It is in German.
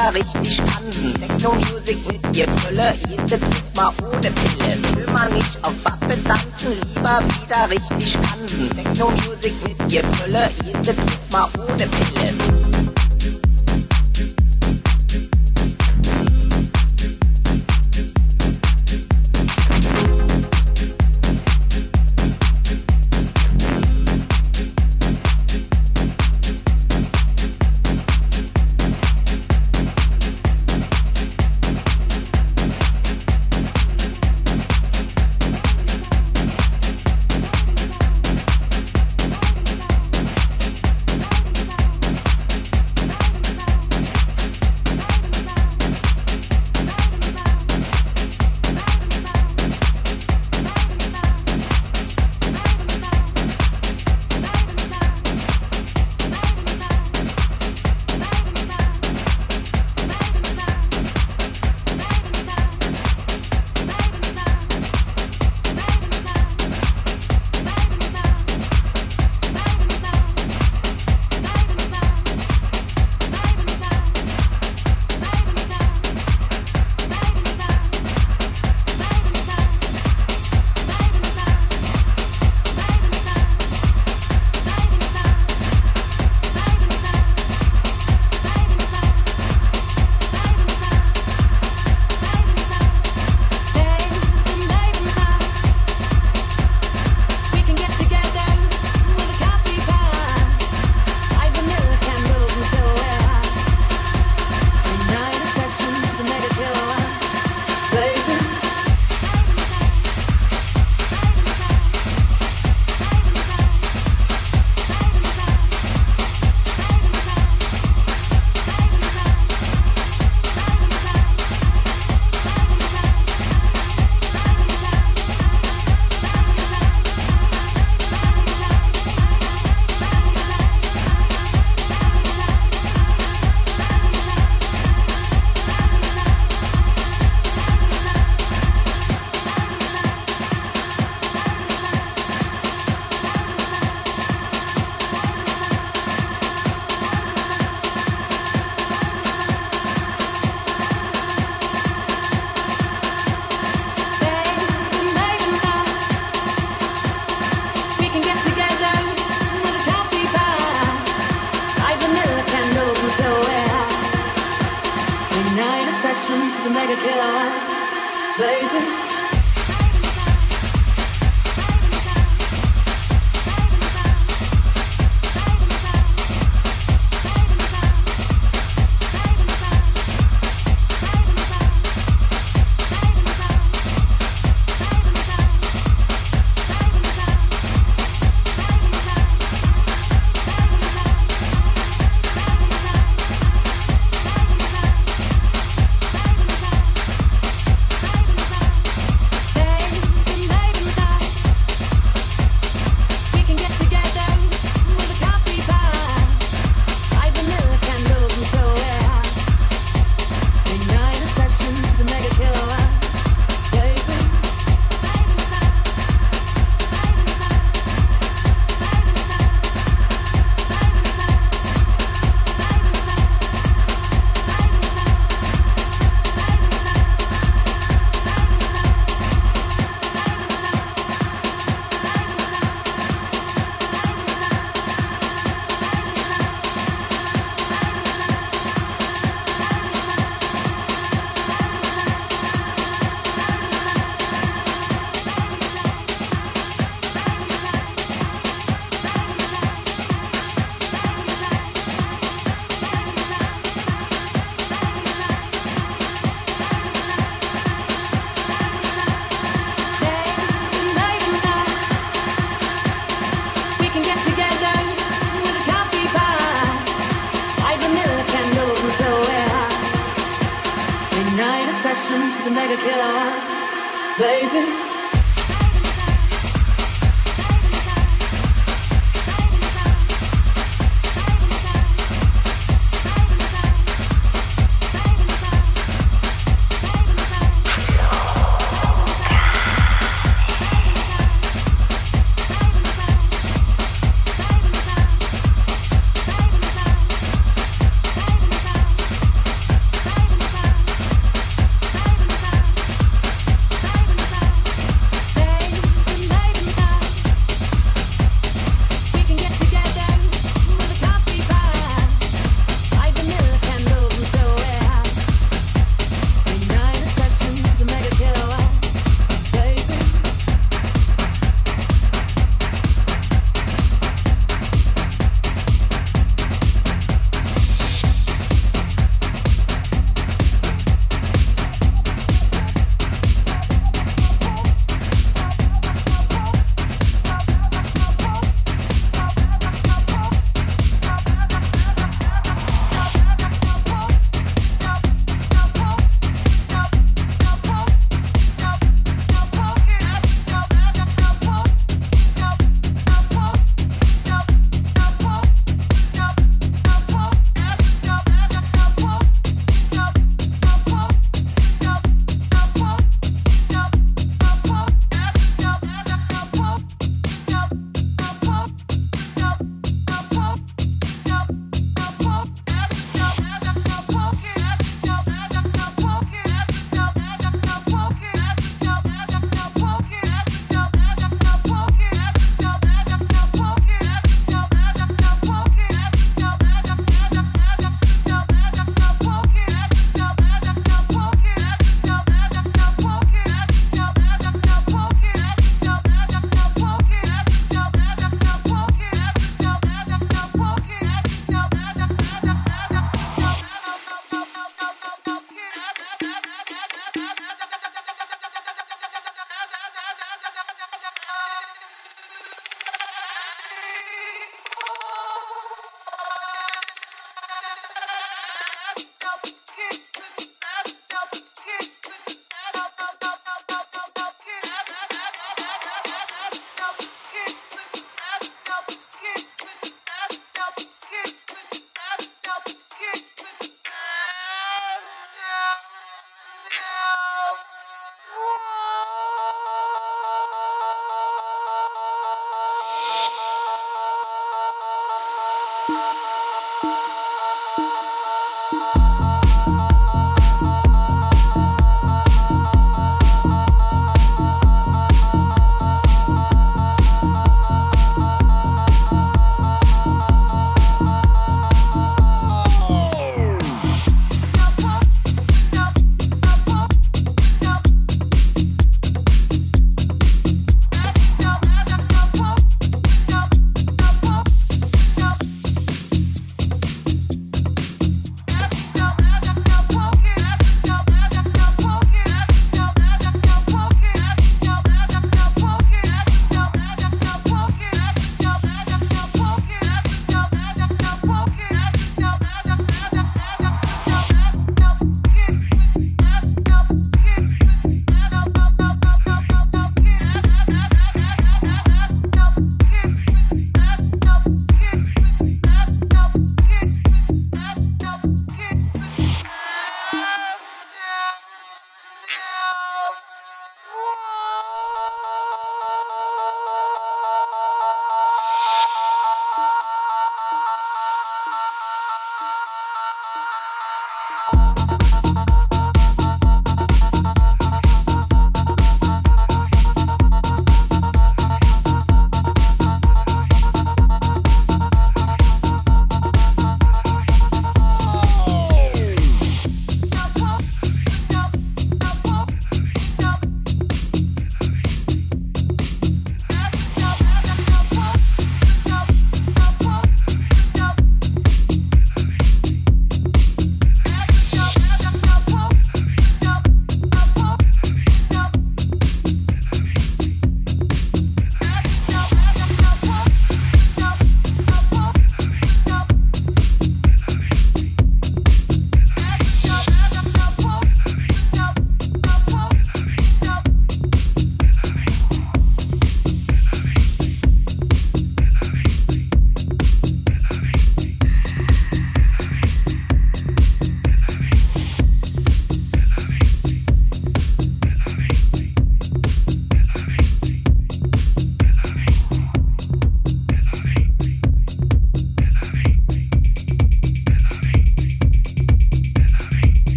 Wetter richtig spannend. Techno Music mit ihr Fülle, jede tut mal ohne Pille. Will man nicht auf Wappe tanzen, lieber wieder richtig spannend. Techno Music mit ihr Fülle, jede tut mal ohne Pille. Baby